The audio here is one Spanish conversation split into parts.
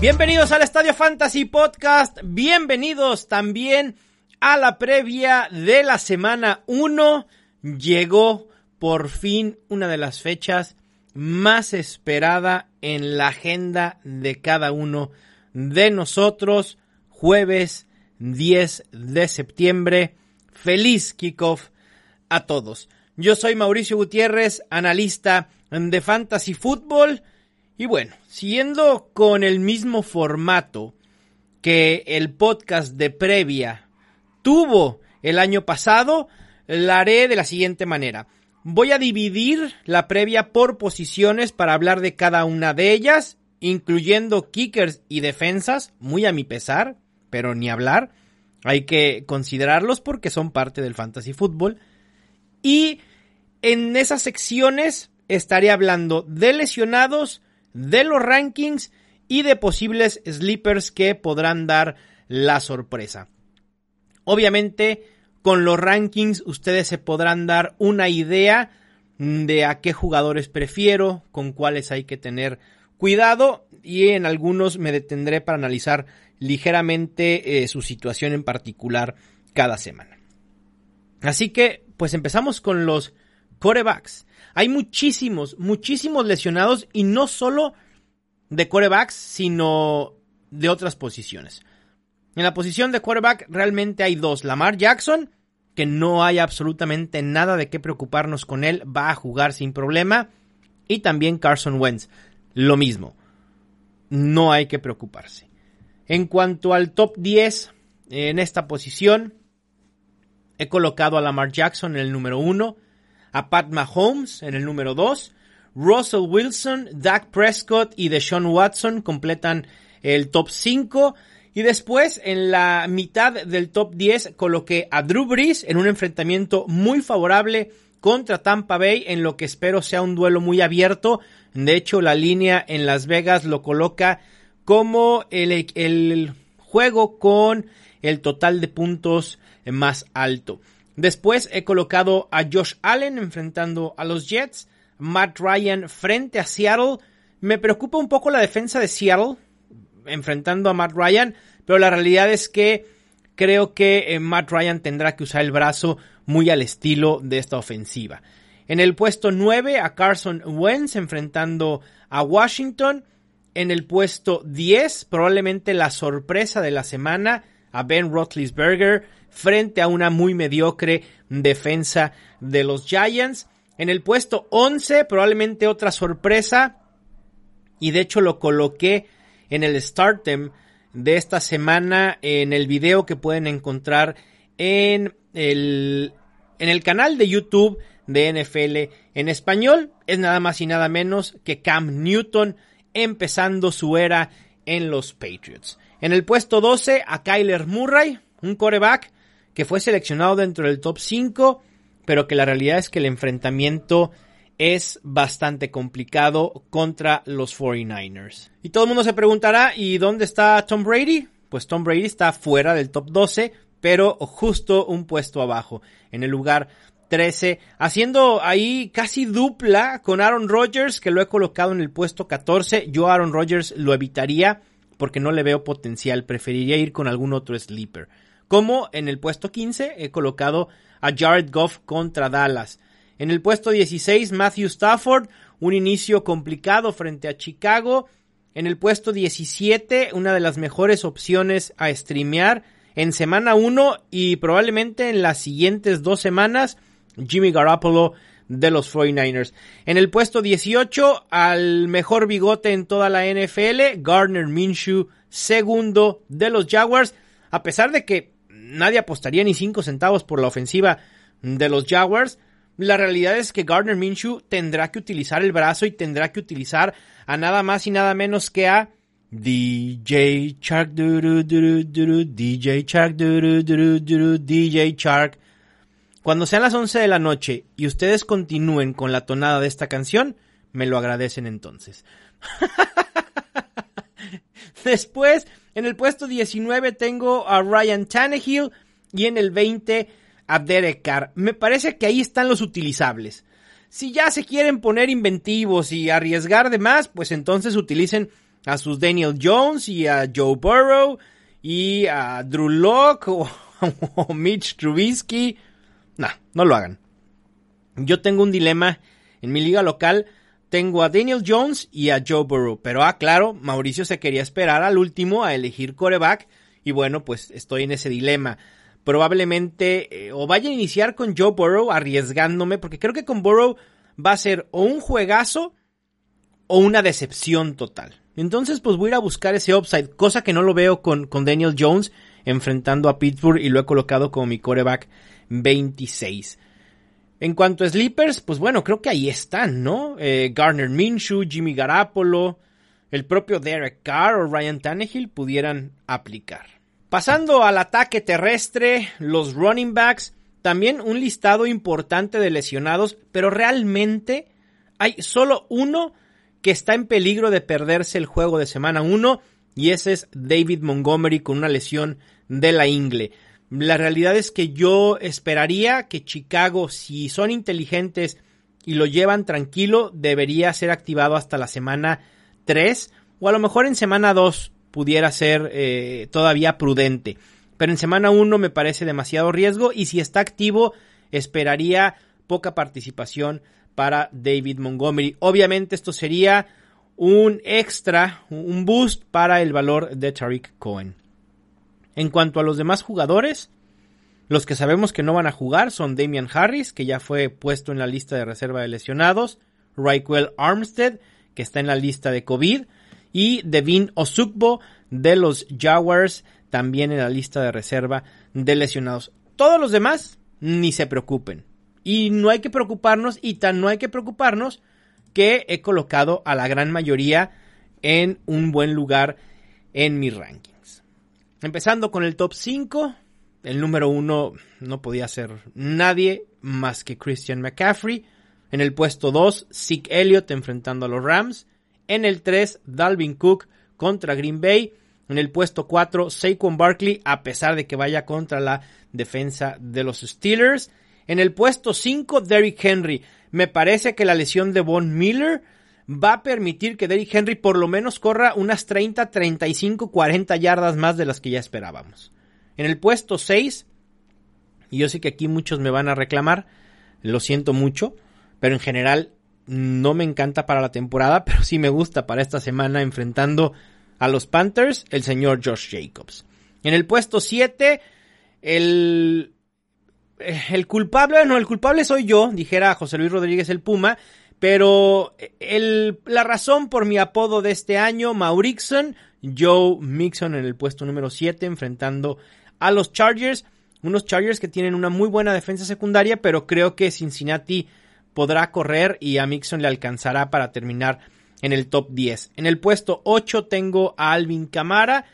Bienvenidos al Estadio Fantasy Podcast, bienvenidos también a la previa de la semana 1. Llegó por fin una de las fechas más esperada en la agenda de cada uno de nosotros, jueves 10 de septiembre. Feliz kickoff a todos. Yo soy Mauricio Gutiérrez, analista de Fantasy Football y bueno, siguiendo con el mismo formato que el podcast de previa tuvo el año pasado, la haré de la siguiente manera. Voy a dividir la previa por posiciones para hablar de cada una de ellas, incluyendo kickers y defensas, muy a mi pesar, pero ni hablar. Hay que considerarlos porque son parte del fantasy fútbol. Y en esas secciones estaré hablando de lesionados, de los rankings y de posibles sleepers que podrán dar la sorpresa. Obviamente, con los rankings ustedes se podrán dar una idea de a qué jugadores prefiero, con cuáles hay que tener cuidado y en algunos me detendré para analizar ligeramente eh, su situación en particular cada semana. Así que, pues empezamos con los corebacks. Hay muchísimos, muchísimos lesionados y no solo de corebacks, sino de otras posiciones. En la posición de quarterback realmente hay dos. Lamar Jackson, que no hay absolutamente nada de qué preocuparnos con él, va a jugar sin problema. Y también Carson Wentz, lo mismo. No hay que preocuparse. En cuanto al top 10 en esta posición, he colocado a Lamar Jackson en el número 1 a Pat Mahomes en el número 2. Russell Wilson, Dak Prescott y Deshaun Watson completan el top 5. Y después, en la mitad del top 10, coloqué a Drew Brees en un enfrentamiento muy favorable contra Tampa Bay, en lo que espero sea un duelo muy abierto. De hecho, la línea en Las Vegas lo coloca como el, el juego con el total de puntos más alto. Después he colocado a Josh Allen enfrentando a los Jets, Matt Ryan frente a Seattle. Me preocupa un poco la defensa de Seattle enfrentando a Matt Ryan, pero la realidad es que creo que eh, Matt Ryan tendrá que usar el brazo muy al estilo de esta ofensiva. En el puesto 9 a Carson Wentz enfrentando a Washington. En el puesto 10, probablemente la sorpresa de la semana, a Ben Roethlisberger frente a una muy mediocre defensa de los Giants. En el puesto 11, probablemente otra sorpresa, y de hecho lo coloqué en el Startem de esta semana en el video que pueden encontrar en el, en el canal de YouTube de NFL en español. Es nada más y nada menos que Cam Newton empezando su era en los Patriots. En el puesto 12 a Kyler Murray, un coreback que fue seleccionado dentro del top 5, pero que la realidad es que el enfrentamiento es bastante complicado contra los 49ers. Y todo el mundo se preguntará, ¿y dónde está Tom Brady? Pues Tom Brady está fuera del top 12, pero justo un puesto abajo, en el lugar 13, haciendo ahí casi dupla con Aaron Rodgers, que lo he colocado en el puesto 14. Yo Aaron Rodgers lo evitaría porque no le veo potencial, preferiría ir con algún otro sleeper. Como en el puesto 15 he colocado a Jared Goff contra Dallas. En el puesto 16 Matthew Stafford, un inicio complicado frente a Chicago. En el puesto 17 una de las mejores opciones a streamear en semana 1 y probablemente en las siguientes dos semanas Jimmy Garoppolo de los 49ers. En el puesto 18 al mejor bigote en toda la NFL, Gardner Minshew, segundo de los Jaguars, a pesar de que nadie apostaría ni 5 centavos por la ofensiva de los Jaguars. La realidad es que Gardner Minshew tendrá que utilizar el brazo y tendrá que utilizar a nada más y nada menos que a DJ Shark, DJ Shark, DJ Shark. Cuando sean las 11 de la noche y ustedes continúen con la tonada de esta canción, me lo agradecen entonces. Después, en el puesto 19 tengo a Ryan Tannehill y en el 20 a Derek Carr. Me parece que ahí están los utilizables. Si ya se quieren poner inventivos y arriesgar de más, pues entonces utilicen a sus Daniel Jones y a Joe Burrow y a Drew Locke o, Mitch Trubisky. No, no lo hagan. Yo tengo un dilema en mi liga local. Tengo a Daniel Jones y a Joe Burrow. Pero ah, claro, Mauricio se quería esperar al último a elegir coreback. Y bueno, pues estoy en ese dilema. Probablemente eh, o vaya a iniciar con Joe Burrow arriesgándome. Porque creo que con Burrow va a ser o un juegazo o una decepción total. Entonces, pues voy a ir a buscar ese upside, cosa que no lo veo con, con Daniel Jones enfrentando a Pittsburgh y lo he colocado como mi coreback 26. En cuanto a sleepers, pues bueno, creo que ahí están, ¿no? Eh, Garner Minshew, Jimmy Garapolo, el propio Derek Carr o Ryan Tannehill pudieran aplicar. Pasando al ataque terrestre, los running backs, también un listado importante de lesionados, pero realmente hay solo uno que está en peligro de perderse el juego de semana 1 y ese es David Montgomery con una lesión de la ingle. La realidad es que yo esperaría que Chicago, si son inteligentes y lo llevan tranquilo, debería ser activado hasta la semana 3 o a lo mejor en semana 2 pudiera ser eh, todavía prudente. Pero en semana 1 me parece demasiado riesgo y si está activo esperaría poca participación para David Montgomery. Obviamente esto sería un extra, un boost para el valor de Tariq Cohen. En cuanto a los demás jugadores, los que sabemos que no van a jugar son Damian Harris, que ya fue puesto en la lista de reserva de lesionados, Raquel Armstead, que está en la lista de COVID, y Devin Osukbo de los Jaguars, también en la lista de reserva de lesionados. Todos los demás, ni se preocupen. Y no hay que preocuparnos, y tan no hay que preocuparnos que he colocado a la gran mayoría en un buen lugar en mis rankings. Empezando con el top 5, el número 1 no podía ser nadie más que Christian McCaffrey. En el puesto 2, Zeke Elliott enfrentando a los Rams. En el 3, Dalvin Cook contra Green Bay. En el puesto 4, Saquon Barkley, a pesar de que vaya contra la defensa de los Steelers. En el puesto 5, Derrick Henry. Me parece que la lesión de Von Miller va a permitir que Derrick Henry por lo menos corra unas 30, 35, 40 yardas más de las que ya esperábamos. En el puesto 6, y yo sé que aquí muchos me van a reclamar, lo siento mucho, pero en general no me encanta para la temporada, pero sí me gusta para esta semana enfrentando a los Panthers, el señor Josh Jacobs. En el puesto 7, el eh, el culpable, no, el culpable soy yo, dijera José Luis Rodríguez el Puma, pero la razón por mi apodo de este año, Maurixon, Joe Mixon en el puesto número 7, enfrentando a los Chargers, unos Chargers que tienen una muy buena defensa secundaria, pero creo que Cincinnati podrá correr y a Mixon le alcanzará para terminar en el top 10. En el puesto 8 tengo a Alvin Camara,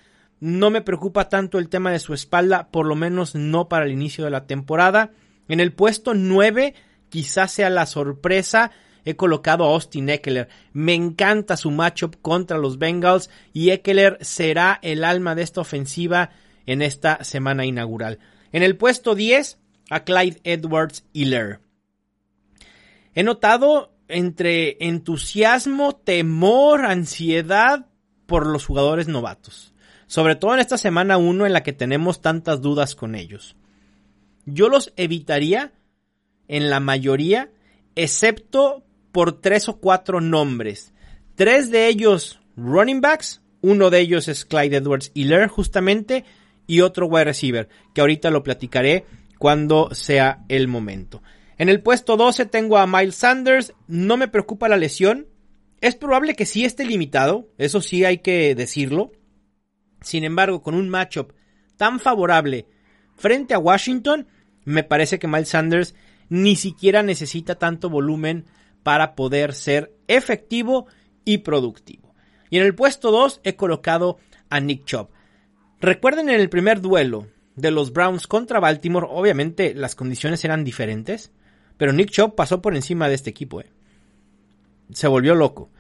no me preocupa tanto el tema de su espalda, por lo menos no para el inicio de la temporada. En el puesto 9, quizás sea la sorpresa, he colocado a Austin Eckler. Me encanta su matchup contra los Bengals y Eckler será el alma de esta ofensiva en esta semana inaugural. En el puesto 10, a Clyde Edwards Hiller. He notado entre entusiasmo, temor, ansiedad por los jugadores novatos sobre todo en esta semana 1 en la que tenemos tantas dudas con ellos. Yo los evitaría en la mayoría, excepto por tres o cuatro nombres. Tres de ellos running backs, uno de ellos es Clyde Edwards Hiller justamente, y otro wide receiver, que ahorita lo platicaré cuando sea el momento. En el puesto 12 tengo a Miles Sanders, no me preocupa la lesión, es probable que sí esté limitado, eso sí hay que decirlo, sin embargo, con un matchup tan favorable frente a Washington, me parece que Miles Sanders ni siquiera necesita tanto volumen para poder ser efectivo y productivo. Y en el puesto 2 he colocado a Nick Chubb. Recuerden en el primer duelo de los Browns contra Baltimore, obviamente las condiciones eran diferentes, pero Nick Chubb pasó por encima de este equipo. ¿eh? Se volvió loco.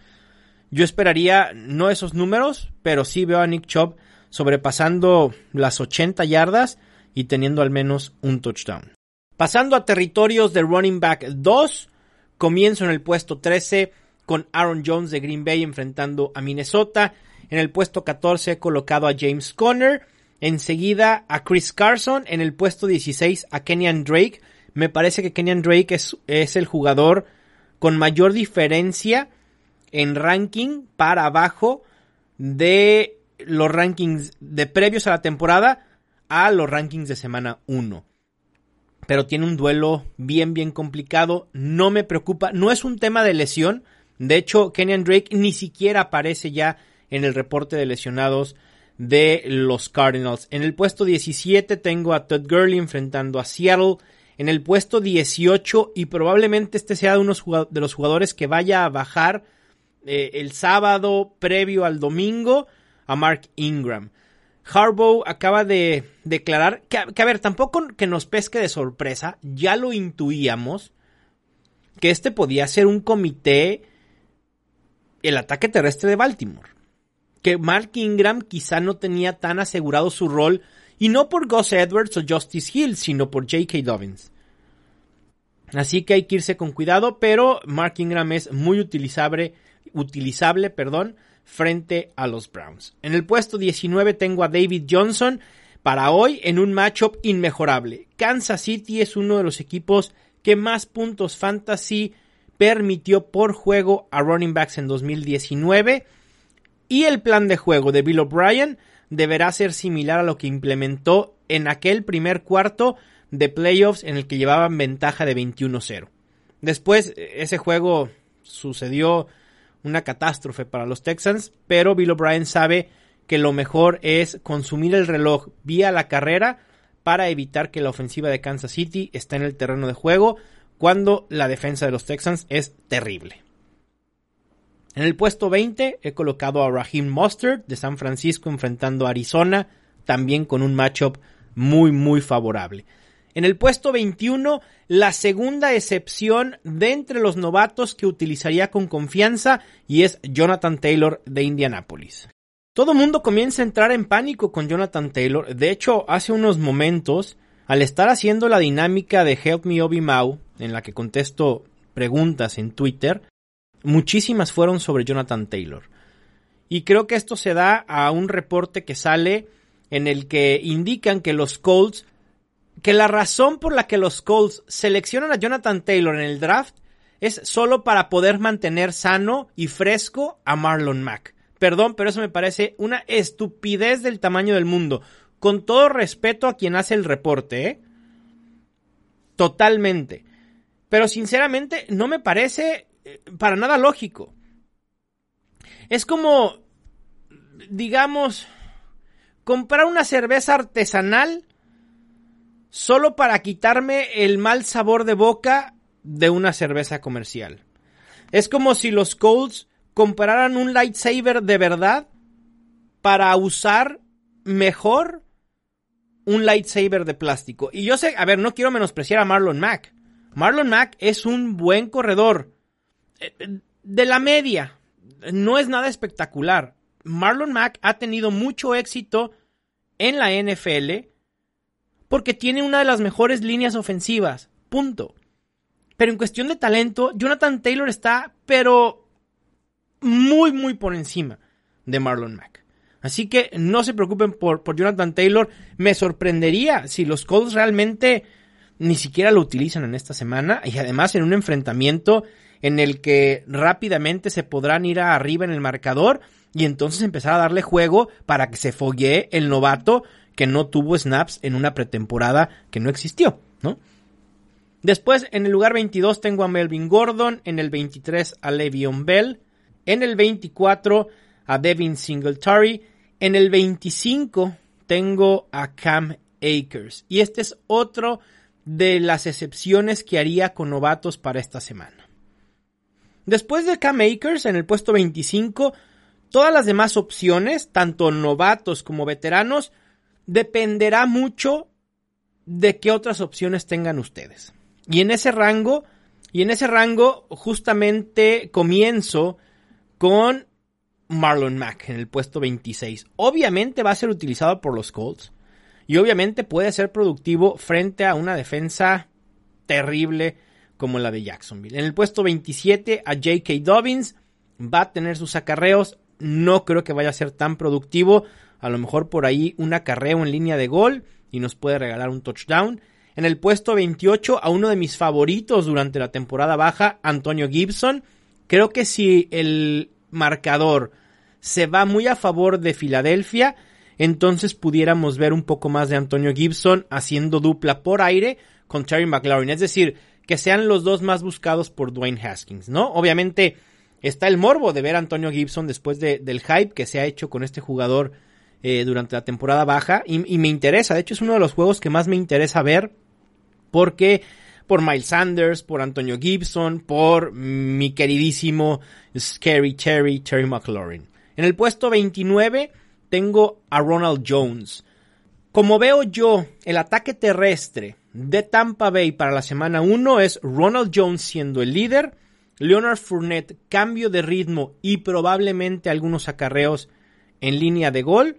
Yo esperaría no esos números, pero sí veo a Nick Chubb sobrepasando las 80 yardas y teniendo al menos un touchdown. Pasando a territorios de running back 2, comienzo en el puesto 13 con Aaron Jones de Green Bay enfrentando a Minnesota. En el puesto 14 he colocado a James Conner. Enseguida a Chris Carson. En el puesto 16 a Kenyan Drake. Me parece que Kenyan Drake es, es el jugador con mayor diferencia en ranking para abajo de los rankings de previos a la temporada a los rankings de semana 1. Pero tiene un duelo bien, bien complicado. No me preocupa. No es un tema de lesión. De hecho, Kenyan Drake ni siquiera aparece ya en el reporte de lesionados de los Cardinals. En el puesto 17 tengo a Todd Gurley enfrentando a Seattle. En el puesto 18 y probablemente este sea de, unos de los jugadores que vaya a bajar eh, el sábado previo al domingo a Mark Ingram. Harbaugh acaba de declarar que, a ver, tampoco que nos pesque de sorpresa, ya lo intuíamos, que este podía ser un comité, el ataque terrestre de Baltimore. Que Mark Ingram quizá no tenía tan asegurado su rol, y no por Gus Edwards o Justice Hill, sino por J.K. Dobbins. Así que hay que irse con cuidado, pero Mark Ingram es muy utilizable, utilizable, perdón, frente a los Browns. En el puesto 19 tengo a David Johnson para hoy en un matchup inmejorable. Kansas City es uno de los equipos que más puntos fantasy permitió por juego a running backs en 2019 y el plan de juego de Bill O'Brien deberá ser similar a lo que implementó en aquel primer cuarto de playoffs en el que llevaban ventaja de 21-0. Después ese juego sucedió una catástrofe para los Texans, pero Bill O'Brien sabe que lo mejor es consumir el reloj vía la carrera para evitar que la ofensiva de Kansas City esté en el terreno de juego cuando la defensa de los Texans es terrible. En el puesto 20 he colocado a Raheem Mustard de San Francisco enfrentando a Arizona, también con un matchup muy muy favorable. En el puesto 21, la segunda excepción de entre los novatos que utilizaría con confianza y es Jonathan Taylor de Indianapolis. Todo mundo comienza a entrar en pánico con Jonathan Taylor. De hecho, hace unos momentos, al estar haciendo la dinámica de Help Me Obi Mau, en la que contesto preguntas en Twitter, muchísimas fueron sobre Jonathan Taylor. Y creo que esto se da a un reporte que sale en el que indican que los Colts que la razón por la que los Colts seleccionan a Jonathan Taylor en el draft es solo para poder mantener sano y fresco a Marlon Mack. Perdón, pero eso me parece una estupidez del tamaño del mundo. Con todo respeto a quien hace el reporte, ¿eh? Totalmente. Pero sinceramente no me parece eh, para nada lógico. Es como, digamos, comprar una cerveza artesanal solo para quitarme el mal sabor de boca de una cerveza comercial. Es como si los Colts compraran un lightsaber de verdad para usar mejor un lightsaber de plástico. Y yo sé, a ver, no quiero menospreciar a Marlon Mack. Marlon Mack es un buen corredor. Eh, de la media. No es nada espectacular. Marlon Mack ha tenido mucho éxito en la NFL porque tiene una de las mejores líneas ofensivas. Punto. Pero en cuestión de talento, Jonathan Taylor está, pero muy, muy por encima de Marlon Mack. Así que no se preocupen por, por Jonathan Taylor. Me sorprendería si los Colts realmente ni siquiera lo utilizan en esta semana y además en un enfrentamiento en el que rápidamente se podrán ir arriba en el marcador y entonces empezar a darle juego para que se foguee el novato que no tuvo snaps en una pretemporada que no existió, ¿no? Después, en el lugar 22 tengo a Melvin Gordon, en el 23 a Le'Veon Bell, en el 24 a Devin Singletary, en el 25 tengo a Cam Akers. Y este es otro de las excepciones que haría con novatos para esta semana. Después de Cam Akers, en el puesto 25, todas las demás opciones, tanto novatos como veteranos, dependerá mucho de qué otras opciones tengan ustedes. Y en ese rango, y en ese rango justamente comienzo con Marlon Mack en el puesto 26. Obviamente va a ser utilizado por los Colts y obviamente puede ser productivo frente a una defensa terrible como la de Jacksonville. En el puesto 27 a J.K. Dobbins va a tener sus acarreos, no creo que vaya a ser tan productivo. A lo mejor por ahí un acarreo en línea de gol y nos puede regalar un touchdown. En el puesto 28 a uno de mis favoritos durante la temporada baja, Antonio Gibson. Creo que si el marcador se va muy a favor de Filadelfia, entonces pudiéramos ver un poco más de Antonio Gibson haciendo dupla por aire con Terry McLaurin. Es decir, que sean los dos más buscados por Dwayne Haskins, ¿no? Obviamente está el morbo de ver a Antonio Gibson después del hype que se ha hecho con este jugador eh, durante la temporada baja y, me interesa, de hecho es uno de los juegos que más me interesa ver porque por Miles Sanders, por Antonio Gibson, por mi queridísimo Scary Terry, Terry McLaurin. En el puesto 29 tengo a Ronald Jones. Como veo yo, el ataque terrestre de Tampa Bay para la semana 1 es Ronald Jones siendo el líder, Leonard Fournette cambio de ritmo y probablemente algunos acarreos en línea de gol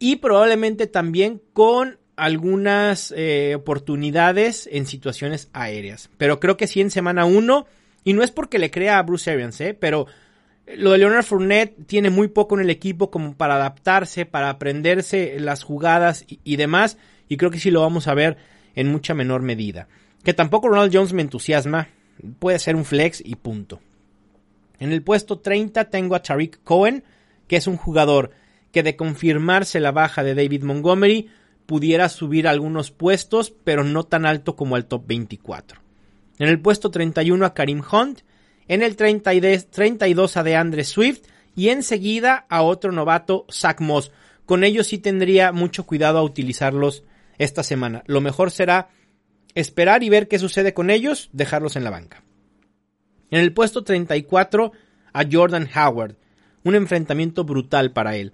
y probablemente también con algunas eh, oportunidades en situaciones aéreas. Pero creo que sí en semana 1 y no es porque le crea a Bruce Arians, ¿eh? pero lo de Leonard Fournette tiene muy poco en el equipo como para adaptarse, para aprenderse las jugadas y, demás. Y creo que sí lo vamos a ver en mucha menor medida. Que tampoco Ronald Jones me entusiasma. Puede ser un flex y punto. En el puesto 30 tengo a Tariq Cohen, que es un jugador que de confirmarse la baja de David Montgomery pudiera subir algunos puestos, pero no tan alto como al top 24. En el puesto 31 a Karim Hunt, en el 32 a DeAndre Swift y enseguida a otro novato, Zach Moss. Con ellos sí tendría mucho cuidado a utilizarlos esta semana. Lo mejor será esperar y ver qué sucede con ellos, dejarlos en la banca. En el puesto 34 a Jordan Howard. Un enfrentamiento brutal para él.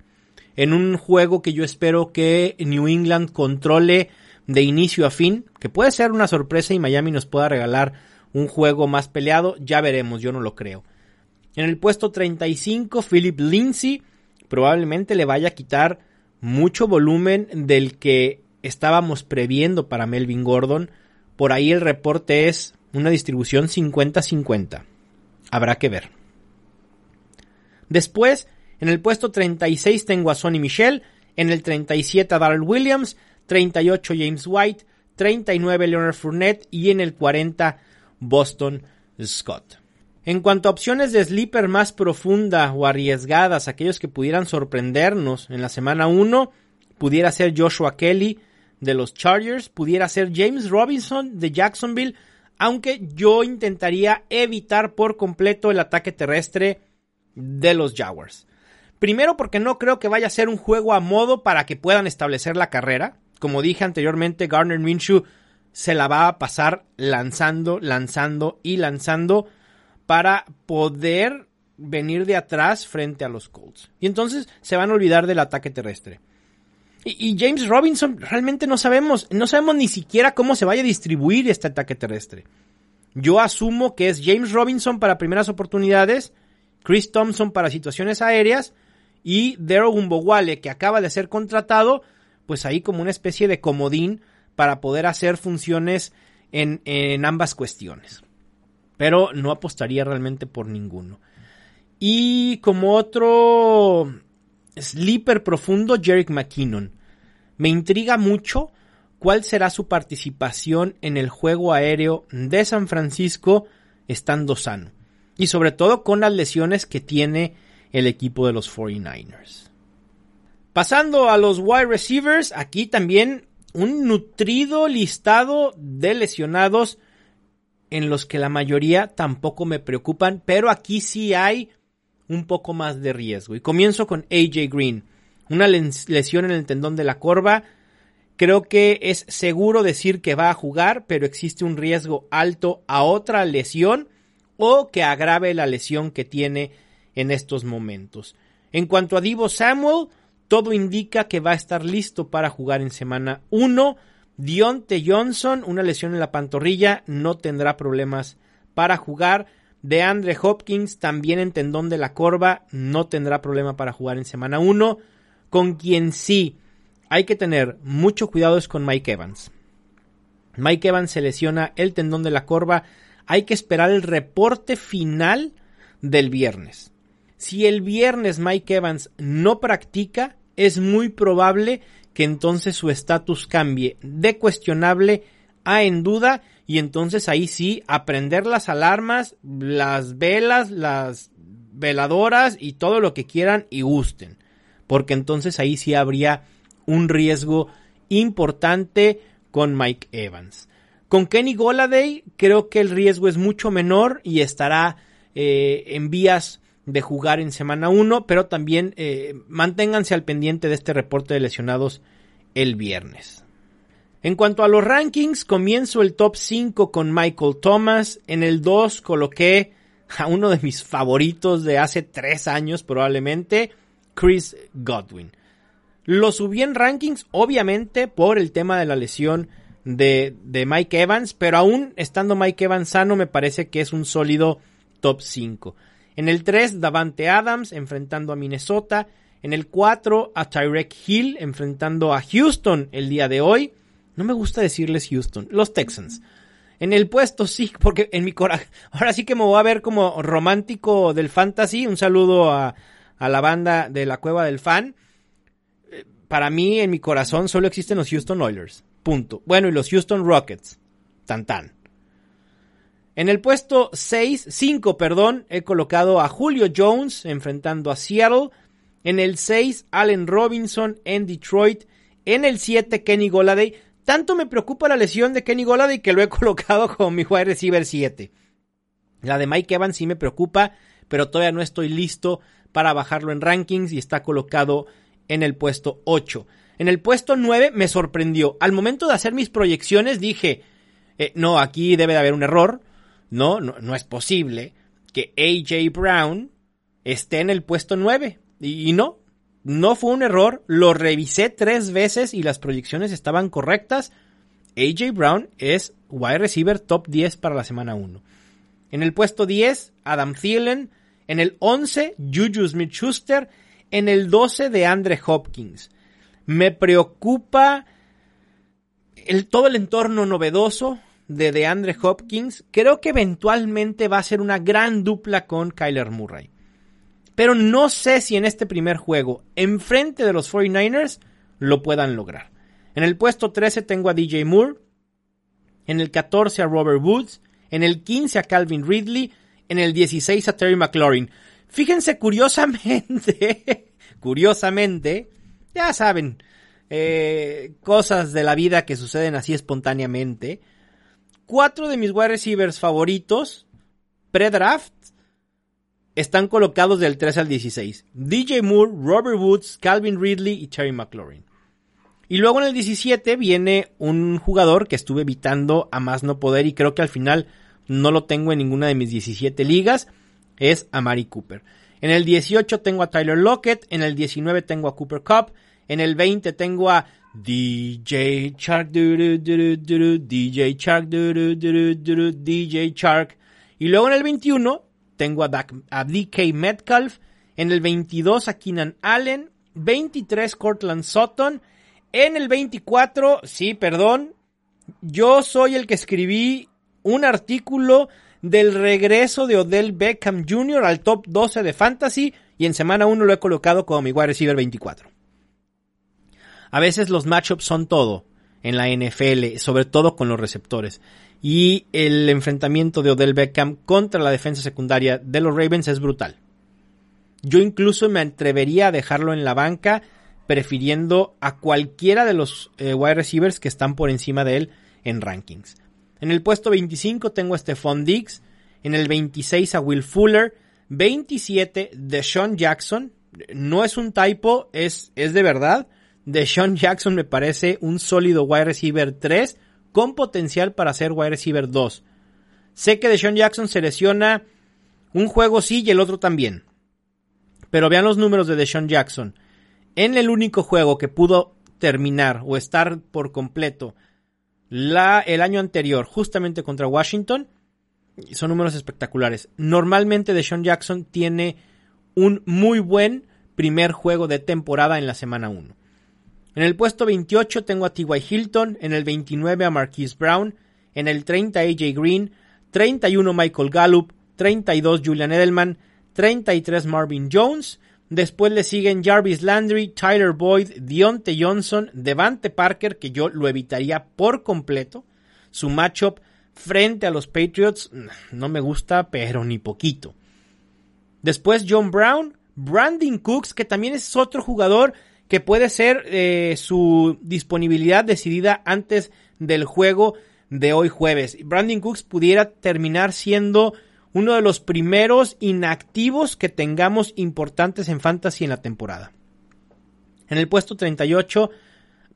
En un juego que yo espero que New England controle de inicio a fin, que puede ser una sorpresa y Miami nos pueda regalar un juego más peleado, ya veremos, yo no lo creo. En el puesto 35, Philip Lindsay probablemente le vaya a quitar mucho volumen del que estábamos previendo para Melvin Gordon. Por ahí el reporte es una distribución 50-50. Habrá que ver. Después, en el puesto 36 tengo a Sonny Michel, en el 37 a Darrell Williams, 38 James White, 39 Leonard Fournette y en el 40 Boston Scott. En cuanto a opciones de sleeper más profunda o arriesgadas, aquellos que pudieran sorprendernos en la semana 1, pudiera ser Joshua Kelly de los Chargers, pudiera ser James Robinson de Jacksonville, aunque yo intentaría evitar por completo el ataque terrestre de los Jaguars. Primero porque no creo que vaya a ser un juego a modo para que puedan establecer la carrera. Como dije anteriormente, Garner Minshew se la va a pasar lanzando, lanzando y lanzando para poder venir de atrás frente a los Colts. Y entonces se van a olvidar del ataque terrestre. Y, James Robinson, realmente no sabemos, no sabemos ni siquiera cómo se vaya a distribuir este ataque terrestre. Yo asumo que es James Robinson para primeras oportunidades, Chris Thompson para situaciones aéreas y Daryl Gumbowale, que acaba de ser contratado, pues ahí como una especie de comodín para poder hacer funciones en, ambas cuestiones. Pero no apostaría realmente por ninguno. Y como otro sleeper profundo, Jerick McKinnon. Me intriga mucho cuál será su participación en el juego aéreo de San Francisco estando sano. Y sobre todo con las lesiones que tiene el equipo de los 49ers. Pasando a los wide receivers, aquí también un nutrido listado de lesionados en los que la mayoría tampoco me preocupan, pero aquí sí hay un poco más de riesgo. Y comienzo con AJ Green, una lesión en el tendón de la corva. Creo que es seguro decir que va a jugar, pero existe un riesgo alto a otra lesión o que agrave la lesión que tiene en estos momentos. En cuanto a Divo Samuel, todo indica que va a estar listo para jugar en semana 1. Dionte Johnson, una lesión en la pantorrilla, no tendrá problemas para jugar. De Andre Hopkins, también en tendón de la corva, no tendrá problema para jugar en semana 1. Con quien sí hay que tener mucho cuidado es con Mike Evans. Mike Evans se lesiona el tendón de la corva. Hay que esperar el reporte final del viernes. Si el viernes Mike Evans no practica, es muy probable que entonces su estatus cambie de cuestionable a en duda y entonces ahí sí aprender las alarmas, las velas, las veladoras y todo lo que quieran y gusten. Porque entonces ahí sí habría un riesgo importante con Mike Evans. Con Kenny Goladay creo que el riesgo es mucho menor y estará eh, en vías de jugar en semana 1, pero también eh, manténganse al pendiente de este reporte de lesionados el viernes. En cuanto a los rankings, comienzo el top 5 con Michael Thomas. En el 2 coloqué a uno de mis favoritos de hace 3 años probablemente, Chris Godwin. Lo subí en rankings, obviamente, por el tema de la lesión de, de, Mike Evans, pero aún estando Mike Evans sano, me parece que es un sólido top 5. En el 3, Davante Adams enfrentando a Minnesota. En el 4, a Tyrek Hill enfrentando a Houston el día de hoy. No me gusta decirles Houston, los Texans. En el puesto sí, porque en mi corazón, ahora sí que me voy a ver como romántico del fantasy. Un saludo a, a la banda de la cueva del fan. Eh, para mí, en mi corazón, solo existen los Houston Oilers. Punto. Bueno, y los Houston Rockets. Tan tan. En el puesto 6, 5, perdón, he colocado a Julio Jones enfrentando a Seattle. En el 6, Allen Robinson en Detroit. En el 7, Kenny Goladay. Tanto me preocupa la lesión de Kenny Goladay que lo he colocado como mi wide receiver 7. La de Mike Evans sí me preocupa, pero todavía no estoy listo para bajarlo en rankings y está colocado en el puesto 8. En el puesto 9 me sorprendió. Al momento de hacer mis proyecciones dije, eh, no, aquí debe de haber un error. No, no, no es posible que AJ Brown esté en el puesto 9. y no, no fue un error, lo revisé tres veces y las proyecciones estaban correctas. AJ Brown es wide receiver top 10 para la semana 1. En el puesto 10, Adam Thielen. En el 11, Juju Smith-Schuster. En el 12, de Andre Hopkins. Me preocupa el, todo el entorno novedoso de DeAndre Hopkins. Creo que eventualmente va a ser una gran dupla con Kyler Murray. Pero no sé si en este primer juego, enfrente de los 49ers, lo puedan lograr. En el puesto 13 tengo a DJ Moore. En el 14 a Robert Woods. En el 15 a Calvin Ridley. En el 16 a Terry McLaurin. Fíjense curiosamente, curiosamente, ya saben, eh, cosas de la vida que suceden así espontáneamente. Cuatro de mis wide receivers favoritos, pre-draft, están colocados del 3 al 16. DJ Moore, Robert Woods, Calvin Ridley y Terry McLaurin. Y luego en el 17 viene un jugador que estuve evitando a más no poder y creo que al final no lo tengo en ninguna de mis 17 ligas. Es a Mari Cooper. En el 18 tengo a Tyler Lockett. En el 19 tengo a Cooper Cup. En el 20 tengo a DJ Shark, DJ Shark, DJ Shark. Y luego en el 21 tengo a, DK Metcalf. En el 22 a Keenan Allen. 23 Cortland Sutton. En el 24, sí, perdón. Yo soy el que escribí un artículo del regreso de Odell Beckham Jr. al top 12 de Fantasy. Y en semana 1 lo he colocado como mi wide receiver 24. A veces los matchups son todo en la NFL, sobre todo con los receptores y el enfrentamiento de Odell Beckham contra la defensa secundaria de los Ravens es brutal. Yo incluso me atrevería a dejarlo en la banca prefiriendo a cualquiera de los eh, wide receivers que están por encima de él en rankings. En el puesto 25 tengo a Stephon Diggs, en el 26 a Will Fuller, 27 de Sean Jackson, no es un typo, es, es de verdad. De Jackson me parece un sólido wide receiver 3 con potencial para ser wide receiver 2. Sé que Deshaun Jackson se lesiona un juego sí y el otro también. Pero vean los números de Deshaun Jackson. En el único juego que pudo terminar o estar por completo la, el año anterior, justamente contra Washington, son números espectaculares. Normalmente Deshaun Jackson tiene un muy buen primer juego de temporada en la semana 1. En el puesto 28 tengo a T.Y. Hilton, en el 29 a Marquise Brown, en el 30 a AJ Green, 31 Michael Gallup, 32 Julian Edelman, 33 Marvin Jones. Después le siguen Jarvis Landry, Tyler Boyd, Dionte Johnson, Devante Parker, que yo lo evitaría por completo. Su matchup frente a los Patriots no me gusta, pero ni poquito. Después John Brown, Brandon Cooks, que también es otro jugador que puede ser eh, su disponibilidad decidida antes del juego de hoy jueves. Brandon Cooks pudiera terminar siendo uno de los primeros inactivos que tengamos importantes en fantasy en la temporada. En el puesto 38,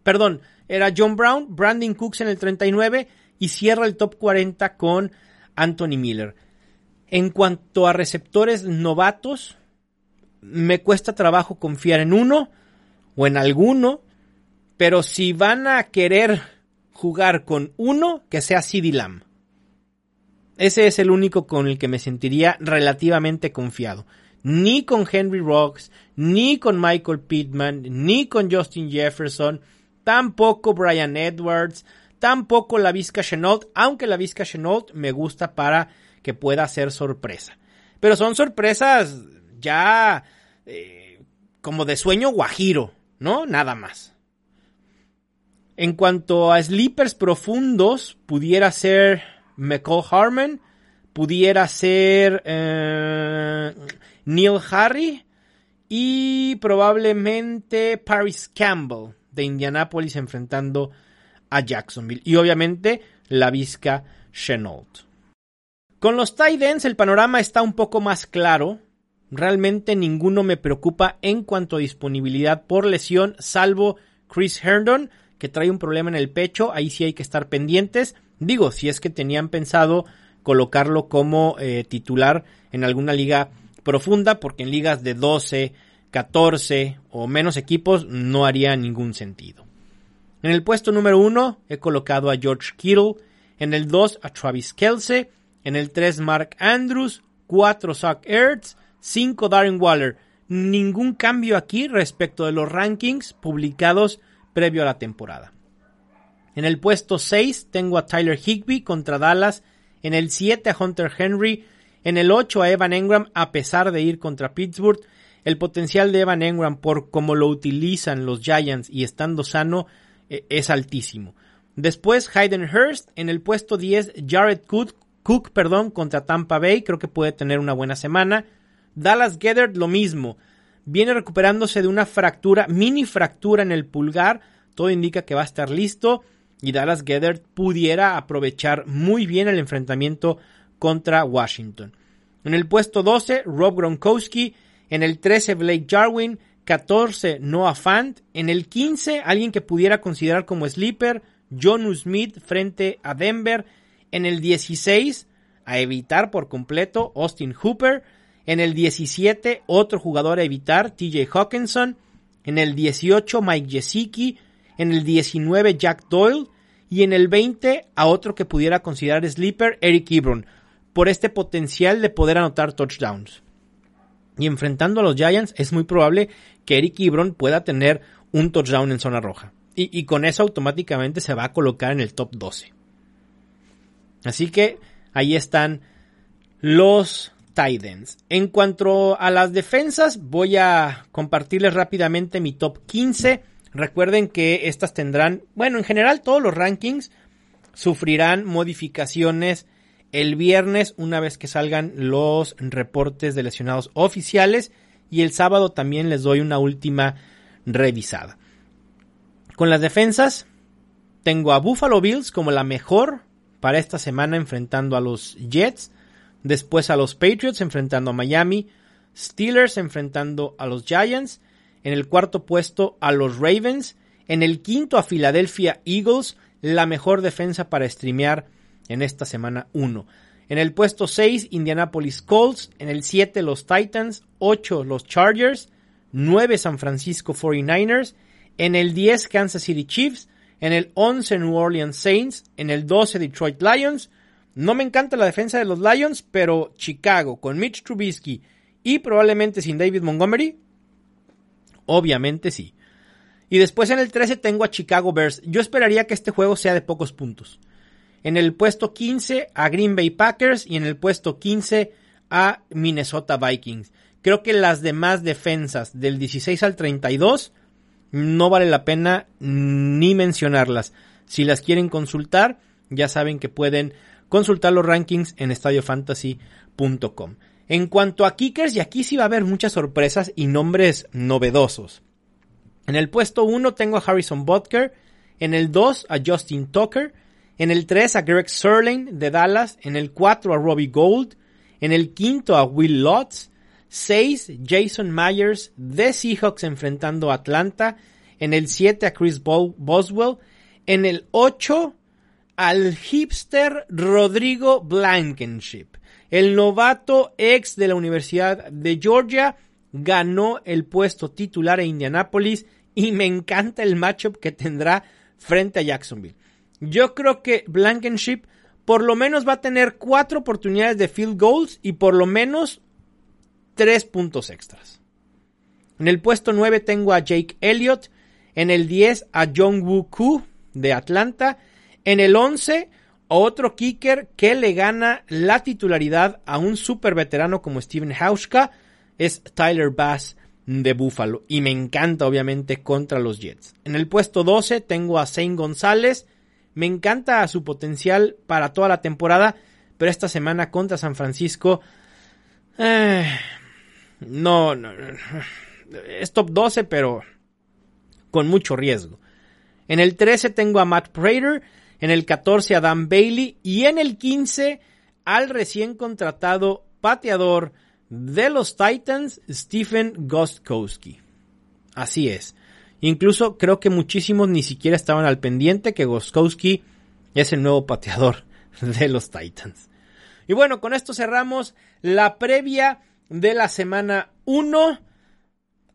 perdón, era John Brown, Brandon Cooks en el 39 y cierra el top 40 con Anthony Miller. En cuanto a receptores novatos, me cuesta trabajo confiar en uno o en alguno, pero si van a querer jugar con uno, que sea CD Lamb. Ese es el único con el que me sentiría relativamente confiado. Ni con Henry Rocks, ni con Michael Pittman, ni con Justin Jefferson, tampoco Brian Edwards, tampoco la Vizca Chenault, aunque la Vizca Chenault me gusta para que pueda ser sorpresa. Pero son sorpresas ya eh, como de sueño guajiro, ¿no? Nada más. En cuanto a sleepers profundos, pudiera ser McCall Harmon, pudiera ser eh, Neil Harry y probablemente Paris Campbell de Indianapolis enfrentando a Jacksonville. Y obviamente la Vizca Chenault. Con los tight ends el panorama está un poco más claro. Realmente ninguno me preocupa en cuanto a disponibilidad por lesión, salvo Chris Herndon, que trae un problema en el pecho. Ahí sí hay que estar pendientes. Digo, si es que tenían pensado colocarlo como eh, titular en alguna liga profunda, porque en ligas de 12, 14 o menos equipos no haría ningún sentido. En el puesto número uno he colocado a George Kittle, en el 2 a Travis Kelsey, en el 3 Mark Andrews, 4 Zach Ertz, 5 Darren Waller. Ningún cambio aquí respecto de los rankings publicados previo a la temporada. En el puesto 6 tengo a Tyler Higby contra Dallas, en el 7 a Hunter Henry, en el 8 a Evan Engram a pesar de ir contra Pittsburgh. El potencial de Evan Engram por cómo lo utilizan los Giants y estando sano eh, es altísimo. Después Hayden Hurst en el puesto 10 Jared Cook, Cook perdón, contra Tampa Bay, creo que puede tener una buena semana. Dallas Gethard lo mismo, viene recuperándose de una fractura, mini fractura en el pulgar, todo indica que va a estar listo y Dallas Gethard pudiera aprovechar muy bien el enfrentamiento contra Washington. En el puesto 12 Rob Gronkowski, en el 13 Blake Jarwin, 14 Noah Fant, en el 15 alguien que pudiera considerar como sleeper, John Smith frente a Denver, en el 16 a evitar por completo Austin Hooper, en el 17 otro jugador a evitar TJ Hawkinson, en el 18 Mike Gesicki, en el 19 Jack Doyle y en el 20 a otro que pudiera considerar sleeper Eric Ebron por este potencial de poder anotar touchdowns. Y enfrentando a los Giants es muy probable que Eric Ebron pueda tener un touchdown en zona roja. Y, con eso automáticamente se va a colocar en el top 12. Así que ahí están los En cuanto a las defensas, voy a compartirles rápidamente mi top 15. Recuerden que estas tendrán, bueno, en general todos los rankings sufrirán modificaciones el viernes una vez que salgan los reportes de lesionados oficiales y el sábado también les doy una última revisada. Con las defensas tengo a Buffalo Bills como la mejor para esta semana enfrentando a los Jets, después a los Patriots enfrentando a Miami, Steelers enfrentando a los Giants, en el cuarto puesto a los Ravens, en el quinto a Philadelphia Eagles, la mejor defensa para streamear en esta semana 1. En el puesto 6, Indianapolis Colts. En el 7, los Titans. 8, los Chargers. 9, San Francisco 49ers. En el 10, Kansas City Chiefs. En el 11, New Orleans Saints. En el 12, Detroit Lions. No me encanta la defensa de los Lions, pero Chicago con Mitch Trubisky y probablemente sin David Montgomery, obviamente sí. Y después en el 13 tengo a Chicago Bears. Yo esperaría que este juego sea de pocos puntos. En el puesto 15 a Green Bay Packers y en el puesto 15 a Minnesota Vikings. Creo que las demás defensas del 16 al 32 no vale la pena ni mencionarlas. Si las quieren consultar, ya saben que pueden consultar los rankings en estadiofantasy.com. En cuanto a kickers, y aquí sí va a haber muchas sorpresas y nombres novedosos. En el puesto 1 tengo a Harrison Butker, en el 2 a Justin Tucker, en el 3 a Greg Serling de Dallas, en el 4 a Robbie Gold, en el 5 a Will Lutz, 6 Jason Myers de Seahawks enfrentando a Atlanta, en el 7 a Chris Boswell, en el 8 al hipster Rodrigo Blankenship. El novato ex de la Universidad de Georgia ganó el puesto titular a Indianapolis y me encanta el matchup que tendrá frente a Jacksonville. Yo creo que Blankenship por lo menos va a tener cuatro oportunidades de field goals y por lo menos tres puntos extras. En el puesto 9 tengo a Jake Elliott, en el 10 a John Woo Koo de Atlanta, en el 11 otro kicker que le gana la titularidad a un super veterano como Steven Hauschka es Tyler Bass de Buffalo y me encanta obviamente contra los Jets. En el puesto 12 tengo a Zane González, me encanta su potencial para toda la temporada, pero esta semana contra San Francisco eh, no, no, es top 12 pero con mucho riesgo. En el 13 tengo a Matt Prater, en el 14 a Dan Bailey y en el 15 al recién contratado pateador de los Titans, Stephen Gostkowski. Así es. Incluso creo que muchísimos ni siquiera estaban al pendiente que Gostkowski es el nuevo pateador de los Titans. Y bueno, con esto cerramos la previa de la semana 1.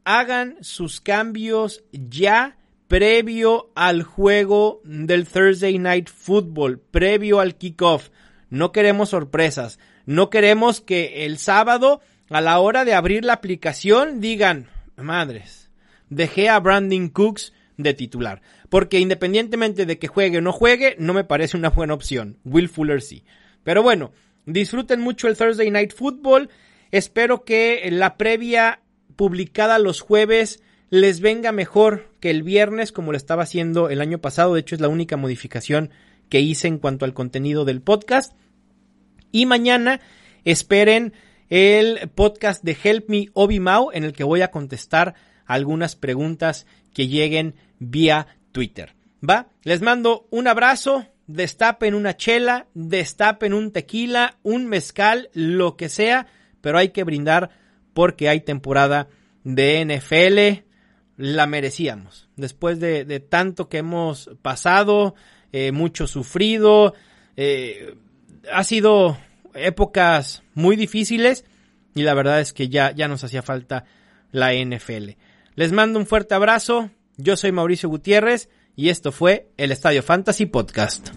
Hagan sus cambios ya previo al juego del Thursday Night Football, previo al kickoff. No queremos sorpresas. No queremos que el sábado, a la hora de abrir la aplicación, digan, madres, dejé a Brandon Cooks de titular. Porque independientemente de que juegue o no juegue, no me parece una buena opción. Will Fuller sí. Pero bueno, disfruten mucho el Thursday Night Football. Espero que la previa publicada los jueves les venga mejor que el viernes como lo estaba haciendo el año pasado. De hecho es la única modificación que hice en cuanto al contenido del podcast. Y mañana esperen el podcast de Help Me Obi Mau en el que voy a contestar algunas preguntas que lleguen vía Twitter. ¿Va? Les mando un abrazo, destapen una chela, destapen un tequila, un mezcal, lo que sea, pero hay que brindar porque hay temporada de NFL. La merecíamos. Después de, tanto que hemos pasado, eh, mucho sufrido, eh, ha sido épocas muy difíciles y la verdad es que ya, ya nos hacía falta la NFL. Les mando un fuerte abrazo, yo soy Mauricio Gutiérrez y esto fue el Estadio Fantasy Podcast.